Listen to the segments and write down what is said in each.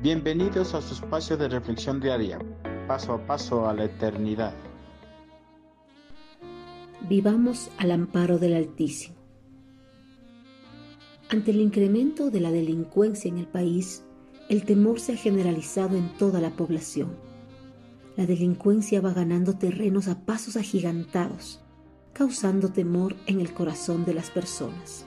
Bienvenidos a su espacio de reflexión diaria, paso a paso a la eternidad. Vivamos al amparo del Altísimo. Ante el incremento de la delincuencia en el país, el temor se ha generalizado en toda la población. La delincuencia va ganando terrenos a pasos agigantados, causando temor en el corazón de las personas.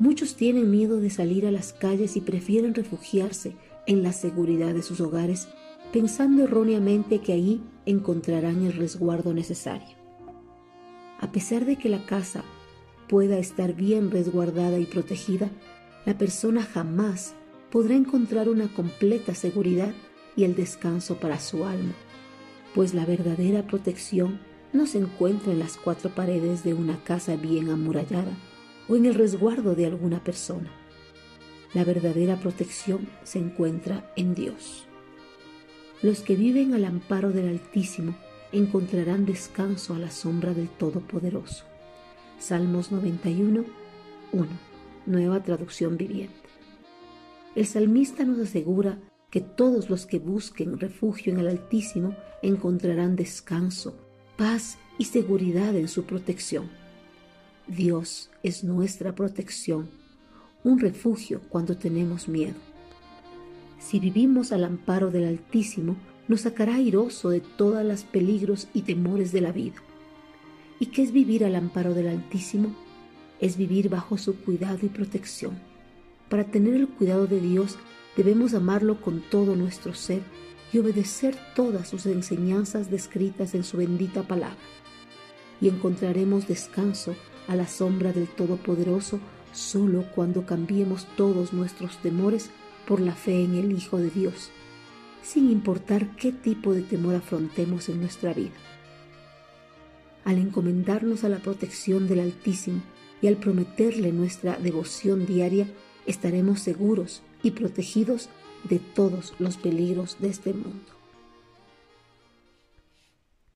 Muchos tienen miedo de salir a las calles y prefieren refugiarse en la seguridad de sus hogares, pensando erróneamente que ahí encontrarán el resguardo necesario. A pesar de que la casa pueda estar bien resguardada y protegida, la persona jamás podrá encontrar una completa seguridad y el descanso para su alma, pues la verdadera protección no se encuentra en las cuatro paredes de una casa bien amurallada, o en el resguardo de alguna persona. La verdadera protección se encuentra en Dios. Los que viven al amparo del Altísimo encontrarán descanso a la sombra del Todopoderoso. Salmos 91, 1. Nueva traducción viviente. El salmista nos asegura que todos los que busquen refugio en el Altísimo encontrarán descanso, paz y seguridad en su protección. Dios es nuestra protección, un refugio cuando tenemos miedo. Si vivimos al amparo del Altísimo, nos sacará airoso de todos los peligros y temores de la vida. ¿Y qué es vivir al amparo del Altísimo? Es vivir bajo su cuidado y protección. Para tener el cuidado de Dios debemos amarlo con todo nuestro ser y obedecer todas sus enseñanzas descritas en su bendita palabra. Y encontraremos descanso a la sombra del Todopoderoso solo cuando cambiemos todos nuestros temores por la fe en el Hijo de Dios, sin importar qué tipo de temor afrontemos en nuestra vida. Al encomendarnos a la protección del Altísimo y al prometerle nuestra devoción diaria, estaremos seguros y protegidos de todos los peligros de este mundo.